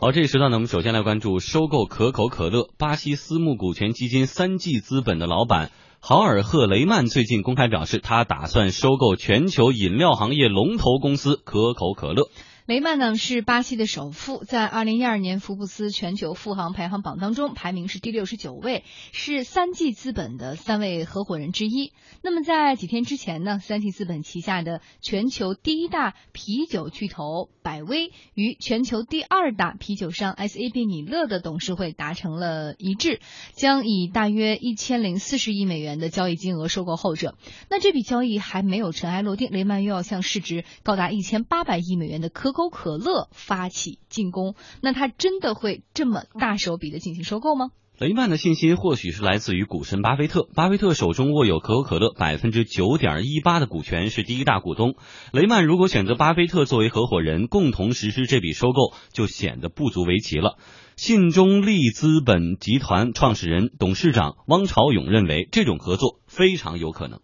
好，这一时段呢，我们首先来关注收购可口可乐。巴西私募股权基金三季资本的老板豪尔赫雷曼最近公开表示，他打算收购全球饮料行业龙头公司可口可乐。雷曼呢是巴西的首富，在二零一二年福布斯全球富豪排行榜当中排名是第六十九位，是三 G 资本的三位合伙人之一。那么在几天之前呢，三 G 资本旗下的全球第一大啤酒巨头百威与全球第二大啤酒商 SAB 米勒的董事会达成了一致，将以大约一千零四十亿美元的交易金额收购后者。那这笔交易还没有尘埃落定，雷曼又要向市值高达一千八百亿美元的可口可乐发起进攻，那他真的会这么大手笔的进行收购吗？雷曼的信心或许是来自于股神巴菲特，巴菲特手中握有可口可乐百分之九点一八的股权，是第一大股东。雷曼如果选择巴菲特作为合伙人，共同实施这笔收购，就显得不足为奇了。信中利资本集团创始人、董事长汪朝勇认为，这种合作非常有可能。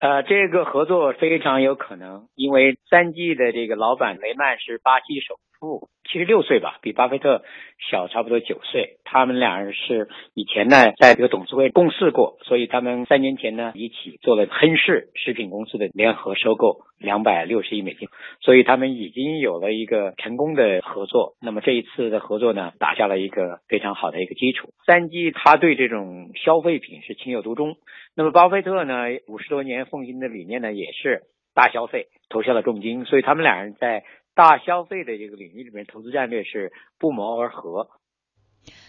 呃，这个合作非常有可能，因为三 G 的这个老板雷曼是巴西手不，七十六岁吧，比巴菲特小差不多九岁。他们两人是以前呢在这个董事会共事过，所以他们三年前呢一起做了亨氏食品公司的联合收购，两百六十亿美金，所以他们已经有了一个成功的合作。那么这一次的合作呢，打下了一个非常好的一个基础。三 G 他对这种消费品是情有独钟。那么巴菲特呢，五十多年奉行的理念呢，也是大消费，投下了重金，所以他们两人在大消费的这个领域里面，投资战略是不谋而合。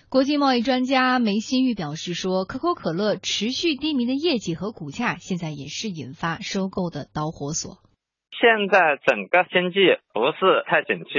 国际贸易专家梅新玉表示说，可口可乐持续低迷的业绩和股价，现在也是引发收购的导火索。现在整个经济不是太景气，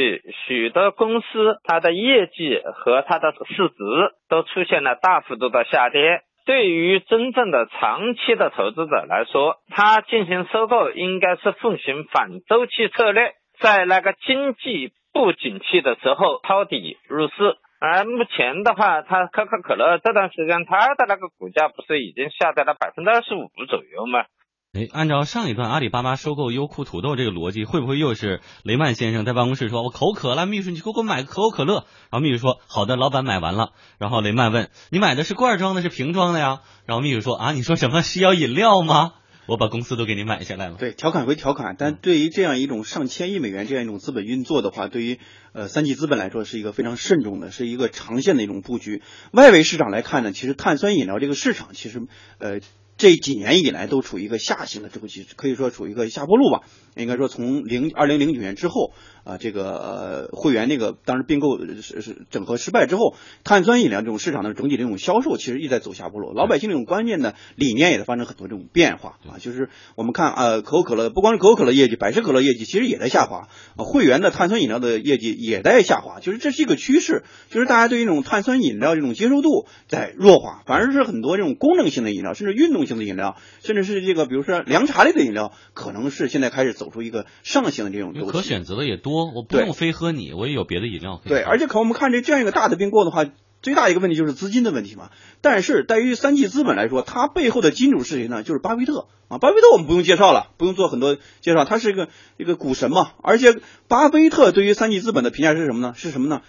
许多公司它的业绩和它的市值都出现了大幅度的下跌。对于真正的长期的投资者来说，他进行收购应该是奉行反周期策略，在那个经济不景气的时候抄底入市。而目前的话，它可口可乐这段时间它的那个股价不是已经下跌了百分之二十五左右吗？哎，按照上一段阿里巴巴收购优酷土豆这个逻辑，会不会又是雷曼先生在办公室说：“我口渴了，秘书你给我买个可口可乐。”然后秘书说：“好的，老板买完了。”然后雷曼问：“你买的是罐装的，是瓶装的呀？”然后秘书说：“啊，你说什么是要饮料吗？我把公司都给你买下来了。”对，调侃归调侃，但对于这样一种上千亿美元这样一种资本运作的话，对于呃三级资本来说是一个非常慎重的，是一个长线的一种布局。外围市场来看呢，其实碳酸饮料这个市场其实呃。这几年以来都处于一个下行的周期，可以说处于一个下坡路吧。应该说从零二零零九年之后。啊，这个呃会员那个当时并购是是整合失败之后，碳酸饮料这种市场的整体这种销售其实一直在走下坡路，老百姓这种观念呢理念也在发生很多这种变化啊。就是我们看呃可口可乐，不光是可口可乐业绩，百事可乐业绩其实也在下滑，啊会员的碳酸饮料的业绩也在下滑，就是这是一个趋势，就是大家对于这种碳酸饮料这种接受度在弱化，反而是很多这种功能性的饮料，甚至运动性的饮料，甚至是这个比如说凉茶类的饮料，可能是现在开始走出一个上行的这种可选择的也多。多，我不用非喝你，我也有别的饮料。对，而且可我们看这这样一个大的并购的话，最大一个问题就是资金的问题嘛。但是对于三 G 资本来说，它背后的金主是谁呢？就是巴菲特啊。巴菲特我们不用介绍了，不用做很多介绍，他是一个一个股神嘛。而且巴菲特对于三 G 资本的评价是什么呢？是什么呢？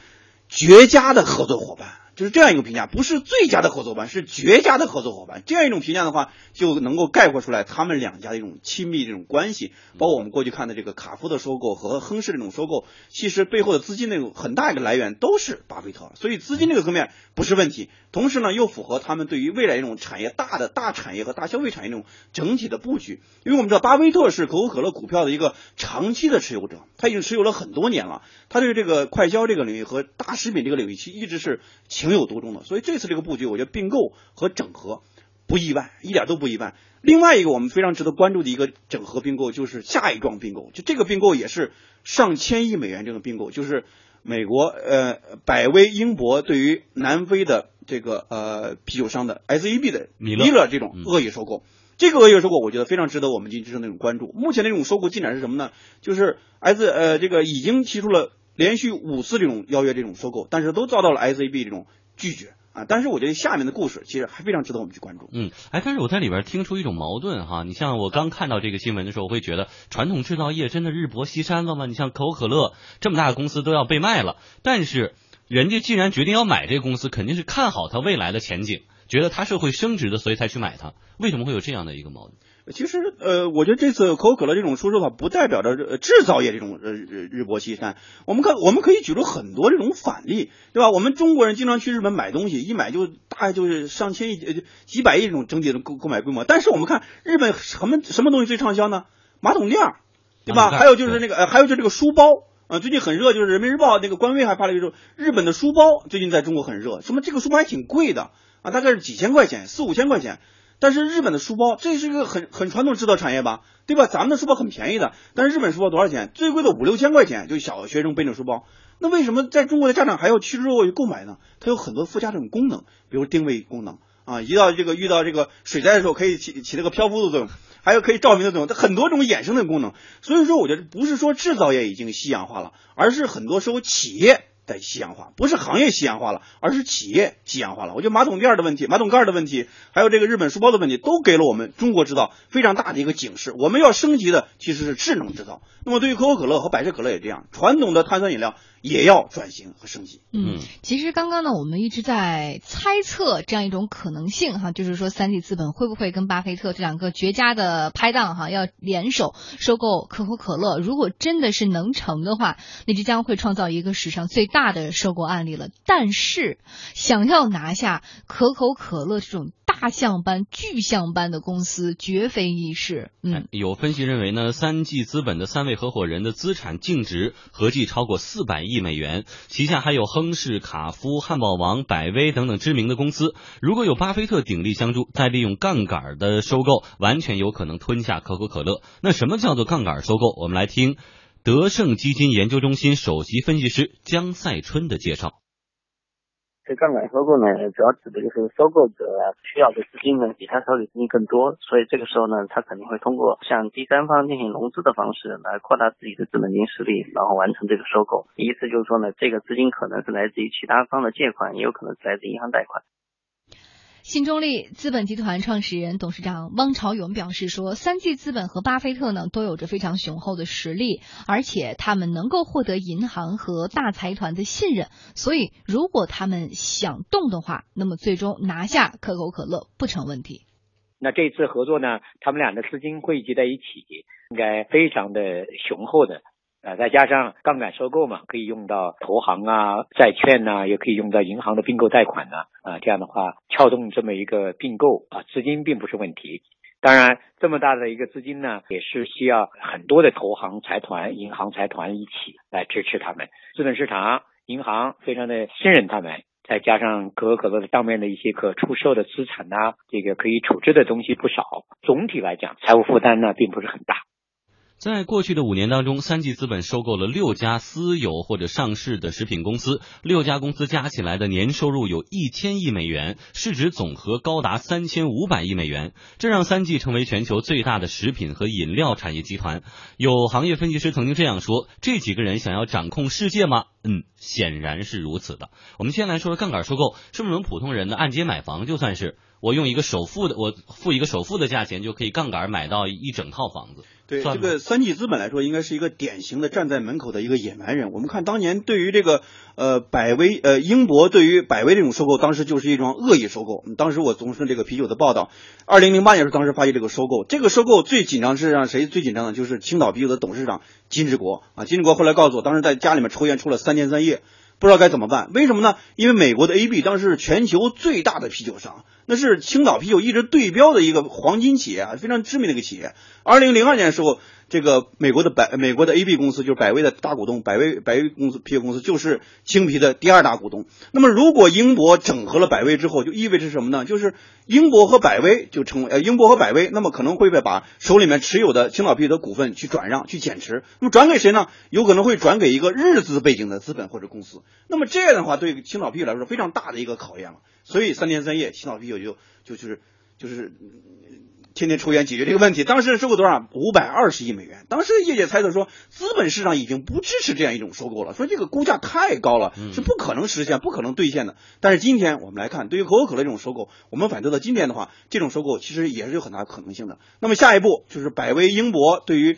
绝佳的合作伙伴。就是这样一个评价，不是最佳的合作伙伴，是绝佳的合作伙伴。这样一种评价的话，就能够概括出来他们两家的一种亲密这种关系。包括我们过去看的这个卡夫的收购和亨氏这种收购，其实背后的资金那种很大一个来源都是巴菲特，所以资金这个层面不是问题。同时呢，又符合他们对于未来一种产业大的大产业和大消费产业这种整体的布局。因为我们知道巴菲特是可口可乐股票的一个长期的持有者，他已经持有了很多年了。他对这个快消这个领域和大食品这个领域，其实一直是。情有独钟的，所以这次这个布局，我觉得并购和整合不意外，一点都不意外。另外一个我们非常值得关注的一个整合并购，就是下一桩并购，就这个并购也是上千亿美元这个并购，就是美国呃百威英博对于南非的这个呃啤酒商的 S E B 的米勒这种恶意收购，这个恶意收购我觉得非常值得我们进行那种关注。目前的这种收购进展是什么呢？就是 S 呃这个已经提出了。连续五次这种邀约这种收购，但是都遭到了 SAB 这种拒绝啊！但是我觉得下面的故事其实还非常值得我们去关注。嗯，哎，但是我在里边听出一种矛盾哈。你像我刚看到这个新闻的时候，我会觉得传统制造业真的日薄西山了吗？你像可口可乐这么大的公司都要被卖了，但是。人家既然决定要买这个公司，肯定是看好它未来的前景，觉得它是会升值的，所以才去买它。为什么会有这样的一个矛盾？其实，呃，我觉得这次可口可乐这种出售的话，不代表着呃制造业这种呃日日薄西山。我们看，我们可以举出很多这种反例，对吧？我们中国人经常去日本买东西，一买就大概就是上千亿、呃几百亿这种整体的购购买规模。但是我们看日本什么什么东西最畅销呢？马桶垫儿，对吧？还有就是那个，呃，还有就是这个书包。啊，最近很热，就是人民日报那个官微还发了一个说，日本的书包最近在中国很热，什么这个书包还挺贵的啊，大概是几千块钱，四五千块钱。但是日本的书包，这是一个很很传统制造产业吧，对吧？咱们的书包很便宜的，但是日本书包多少钱？最贵的五六千块钱，就小学生背着书包。那为什么在中国的家长还要趋之若鹜购买呢？它有很多附加这种功能，比如定位功能啊，一到这个遇到这个水灾的时候，可以起起这个漂浮的作用，还有可以照明的作用，它很多种衍生的功能。所以说，我觉得不是说制造业已经夕阳化了，而是很多时候企业。在西洋化，不是行业西洋化了，而是企业西洋化了。我觉得马桶垫的问题、马桶盖儿的问题，还有这个日本书包的问题，都给了我们中国制造非常大的一个警示。我们要升级的其实是智能制造。那么对于可口可乐和百事可乐也这样，传统的碳酸饮料也要转型和升级。嗯，其实刚刚呢，我们一直在猜测这样一种可能性哈，就是说三 D 资本会不会跟巴菲特这两个绝佳的拍档哈，要联手收购可口可乐？如果真的是能成的话，那就将会创造一个史上最大的收购案例了。但是，想要拿下可口可乐这种大象般、巨象般的公司，绝非易事。嗯，有分析认为呢，三 G 资本的三位合伙人的资产净值合计超过四百亿亿美元，旗下还有亨氏、卡夫、汉堡王、百威等等知名的公司。如果有巴菲特鼎力相助，再利用杠杆的收购，完全有可能吞下可口可乐。那什么叫做杠杆收购？我们来听德胜基金研究中心首席分析师江赛春的介绍。这杠杆收购呢，主要指的就是收购者需要的资金呢比他手里资金更多，所以这个时候呢，他肯定会通过向第三方进行融资的方式来扩大自己的资本金实力，然后完成这个收购。意思就是说呢，这个资金可能是来自于其他方的借款，也有可能是来自银行贷款。新中立资本集团创始人、董事长汪朝勇表示说：“三 G 资本和巴菲特呢都有着非常雄厚的实力，而且他们能够获得银行和大财团的信任，所以如果他们想动的话，那么最终拿下可口可乐不成问题。那这次合作呢，他们俩的资金汇集在一起，应该非常的雄厚的。”呃，再加上杠杆收购嘛，可以用到投行啊、债券呐、也可以用到银行的并购贷款呐、啊，这样的话撬动这么一个并购啊，资金并不是问题。当然，这么大的一个资金呢，也是需要很多的投行、财团、银行财团一起来支持他们。资本市场、银行非常的信任他们，再加上可口可乐的当面的一些可出售的资产呐、这个可以处置的东西不少。总体来讲，财务负担呢并不是很大。在过去的五年当中，三季资本收购了六家私有或者上市的食品公司，六家公司加起来的年收入有一千亿美元，市值总和高达三千五百亿美元，这让三季成为全球最大的食品和饮料产业集团。有行业分析师曾经这样说：这几个人想要掌控世界吗？嗯，显然是如此的。我们先来说说杠杆收购，是不是我们普通人的按揭买房，就算是我用一个首付的，我付一个首付的价钱就可以杠杆买到一整套房子？对这个三季资本来说，应该是一个典型的站在门口的一个野蛮人。我们看当年对于这个呃百威呃英博对于百威这种收购，当时就是一桩恶意收购。嗯当时我从事这个啤酒的报道，二零零八年是当时发起这个收购，这个收购最紧张是让谁最紧张的？就是青岛啤酒的董事长金志国啊。金志国后来告诉我，当时在家里面抽烟抽了三天三夜。不知道该怎么办？为什么呢？因为美国的 AB 当时是全球最大的啤酒商，那是青岛啤酒一直对标的一个黄金企业啊，非常知名的一个企业。二零零二年的时候，这个美国的百美国的 AB 公司就是百威的大股东，百威百威公司啤酒公司就是青啤的第二大股东。那么如果英博整合了百威之后，就意味着什么呢？就是英博和百威就成为呃英博和百威，那么可能会被把手里面持有的青岛啤酒的股份去转让去减持。那么转给谁呢？有可能会转给一个日资背景的资本或者公司。那么这样的话，对青岛啤酒来说非常大的一个考验了。所以三天三夜，青岛啤酒就就就是就是。嗯天天抽烟解决这个问题，当时收购多少？五百二十亿美元。当时业界猜测说，资本市场已经不支持这样一种收购了，说这个估价太高了，是不可能实现、不可能兑现的。但是今天我们来看，对于可口可乐这种收购，我们反推到今天的话，这种收购其实也是有很大可能性的。那么下一步就是百威英博对于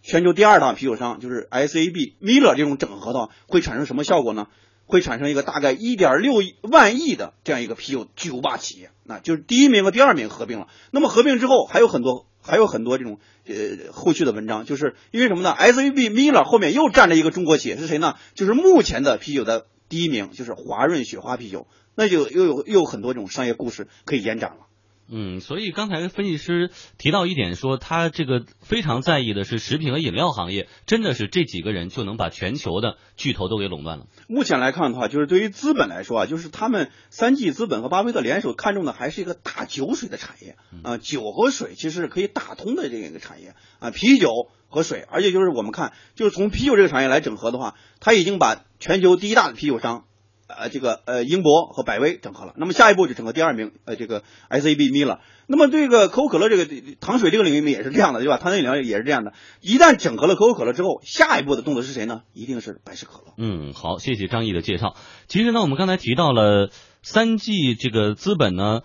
全球第二大啤酒商就是 S A B Miller 这种整合的话，会产生什么效果呢？会产生一个大概一点六万亿的这样一个啤酒巨无霸企业，那就是第一名和第二名合并了。那么合并之后还有很多还有很多这种呃后续的文章，就是因为什么呢？SAB Miller 后面又站着一个中国企业是谁呢？就是目前的啤酒的第一名，就是华润雪花啤酒，那就又有又有很多这种商业故事可以延展了。嗯，所以刚才分析师提到一点，说他这个非常在意的是食品和饮料行业，真的是这几个人就能把全球的巨头都给垄断了。目前来看的话，就是对于资本来说啊，就是他们三季资本和巴菲特联手看中的还是一个大酒水的产业啊，酒和水其实是可以打通的这样一个产业啊，啤酒和水，而且就是我们看，就是从啤酒这个产业来整合的话，他已经把全球第一大的啤酒商。呃，这个呃，英博和百威整合了，那么下一步就整合第二名，呃，这个 SAB 米了。那么这个可口可乐这个糖水这个领域里面也是这样的，对吧？碳酸饮料也是这样的。一旦整合了可口可乐之后，下一步的动作是谁呢？一定是百事可乐。嗯，好，谢谢张毅的介绍。其实呢，我们刚才提到了三 G 这个资本呢。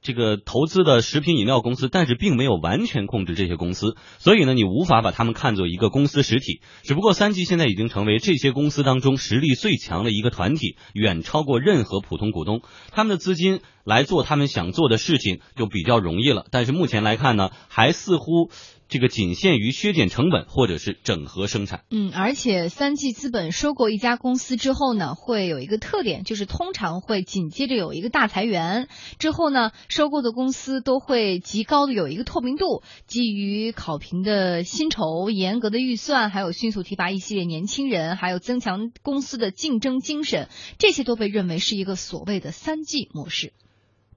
这个投资的食品饮料公司，但是并没有完全控制这些公司，所以呢，你无法把他们看作一个公司实体。只不过三季现在已经成为这些公司当中实力最强的一个团体，远超过任何普通股东。他们的资金来做他们想做的事情就比较容易了。但是目前来看呢，还似乎。这个仅限于削减成本或者是整合生产。嗯，而且三季资本收购一家公司之后呢，会有一个特点，就是通常会紧接着有一个大裁员。之后呢，收购的公司都会极高的有一个透明度，基于考评的薪酬、严格的预算，还有迅速提拔一系列年轻人，还有增强公司的竞争精神，这些都被认为是一个所谓的三季模式。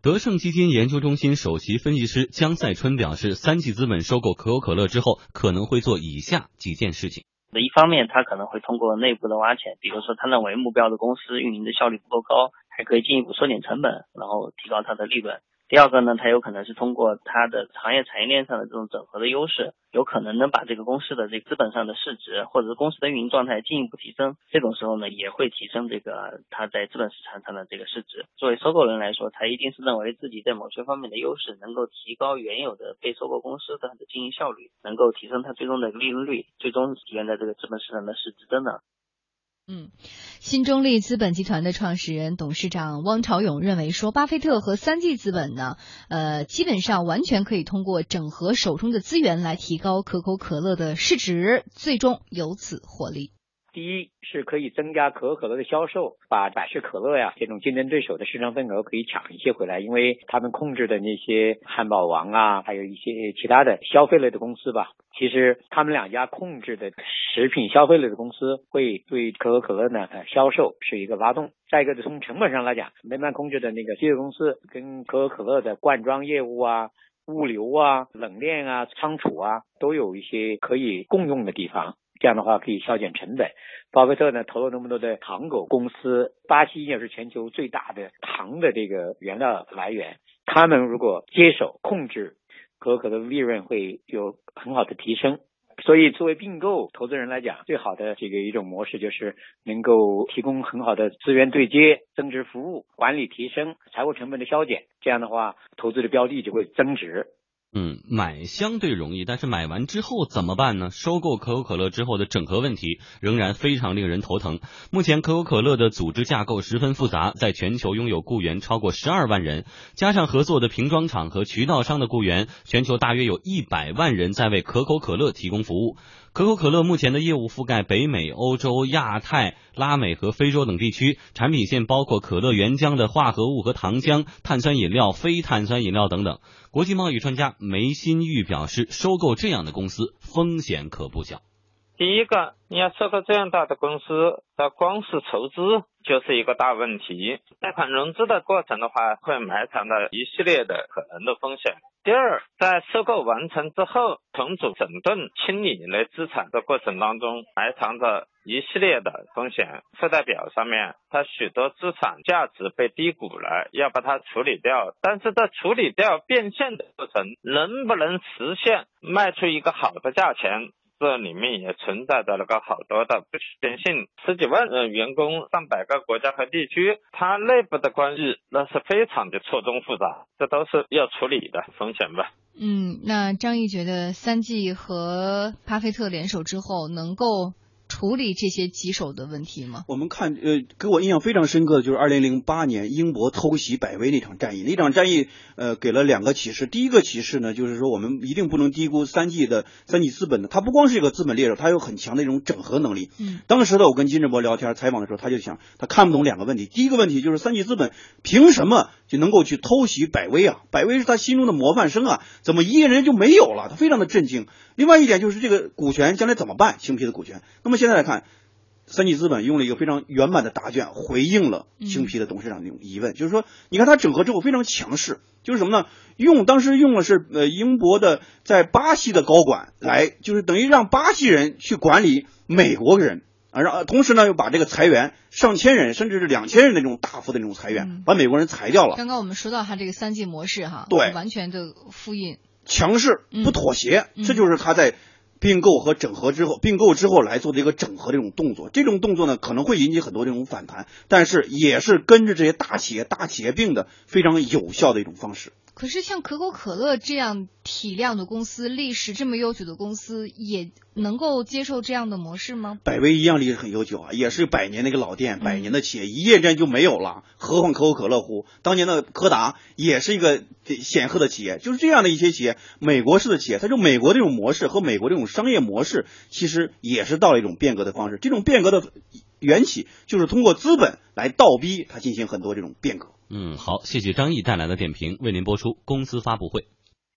德胜基金研究中心首席分析师江赛春表示，三季资本收购可口可乐之后，可能会做以下几件事情。那一方面，他可能会通过内部的挖潜，比如说他认为目标的公司运营的效率不够高，还可以进一步缩减成本，然后提高它的利润。第二个呢，它有可能是通过它的行业产业链上的这种整合的优势，有可能能把这个公司的这个资本上的市值，或者是公司的运营状态进一步提升。这种时候呢，也会提升这个它在资本市场上的这个市值。作为收购人来说，他一定是认为自己在某些方面的优势能够提高原有的被收购公司的经营效率，能够提升它最终的利润率，最终体现在这个资本市场的市值增长。嗯，新中立资本集团的创始人、董事长汪朝勇认为说，巴菲特和三季资本呢，呃，基本上完全可以通过整合手中的资源来提高可口可乐的市值，最终由此获利。第一是可以增加可口可乐的销售，把百事可乐呀这种竞争对手的市场份额可以抢一些回来，因为他们控制的那些汉堡王啊，还有一些其他的消费类的公司吧，其实他们两家控制的食品消费类的公司会对可口可乐呢销售是一个拉动。再一个，从成本上来讲，雷曼控制的那个啤酒公司跟可口可乐的灌装业务啊、物流啊、冷链啊、仓储啊，都有一些可以共用的地方。这样的话可以削减成本。巴菲特呢投了那么多的糖狗公司，巴西也是全球最大的糖的这个原料来源。他们如果接手控制，可可乐利润会有很好的提升。所以作为并购投资人来讲，最好的这个一种模式就是能够提供很好的资源对接、增值服务、管理提升、财务成本的削减。这样的话，投资的标的就会增值。嗯，买相对容易，但是买完之后怎么办呢？收购可口可乐之后的整合问题仍然非常令人头疼。目前可口可乐的组织架构十分复杂，在全球拥有雇员超过十二万人，加上合作的瓶装厂和渠道商的雇员，全球大约有一百万人在为可口可乐提供服务。可口可乐目前的业务覆盖北美、欧洲、亚太、拉美和非洲等地区，产品线包括可乐原浆的化合物和糖浆、碳酸饮料、非碳酸饮料等等。国际贸易专家梅新玉表示，收购这样的公司风险可不小。第一个，你要收购这样大的公司，它光是筹资就是一个大问题。贷款融资的过程的话，会埋藏着一系列的可能的风险。第二，在收购完成之后，重组、整顿、清理类资产的过程当中，埋藏着一系列的风险。负债表上面，它许多资产价值被低估了，要把它处理掉。但是在处理掉变现的过程，能不能实现卖出一个好的价钱？这里面也存在着那个好多的不确定性，十几万人员工，上百个国家和地区，它内部的关系那是非常的错综复杂，这都是要处理的风险吧。嗯，那张毅觉得三季和巴菲特联手之后，能够处理这些棘手的问题吗？我们看，呃，给我印象非常深刻的就是二零零八年英国偷袭百威那场战役。那场战役，呃，给了两个启示。第一个启示呢，就是说我们一定不能低估三 G 的三 G 资本的，它不光是一个资本猎手，它有很强的一种整合能力。嗯，当时呢，我跟金志博聊天采访的时候，他就想，他看不懂两个问题。第一个问题就是三 G 资本凭什么就能够去偷袭百威啊？百威是他心中的模范生啊，怎么一个人就没有了？他非常的震惊。另外一点就是这个股权将来怎么办？青皮的股权。那么现在来看，三季资本用了一个非常圆满的答卷，回应了青皮的董事长这种疑问，就是说，你看他整合之后非常强势，就是什么呢？用当时用的是呃英国的在巴西的高管来，就是等于让巴西人去管理美国人。啊，让同时呢，又把这个裁员上千人，甚至是两千人的这种大幅的这种裁员，嗯把美国人裁掉了。刚刚我们说到他这个三 G 模式哈，对完全的复印。强势嗯不妥协，嗯这就是他在并购和整合之后，并购之后来做的一个整合这种动作。这种动作呢，可能会引起很多这种反弹，但是也是跟着这些大企业、大企业并的非常有效的一种方式。可是像可口可乐这样体量的公司，历史这么悠久的公司，也能够接受这样的模式吗？百威一样历史很悠久啊，也是百年的一个老店，嗯百年的企业，一夜之间就没有了。何况可口可乐乎？当年的柯达也是一个显赫的企业，就是这样的一些企业，美国式的企业，它就美国这种模式和美国这种商业模式，其实也是到了一种变革的方式。这种变革的缘起，就是通过资本来倒逼它进行很多这种变革。嗯，好，谢谢张毅带来的点评，为您播出公司发布会。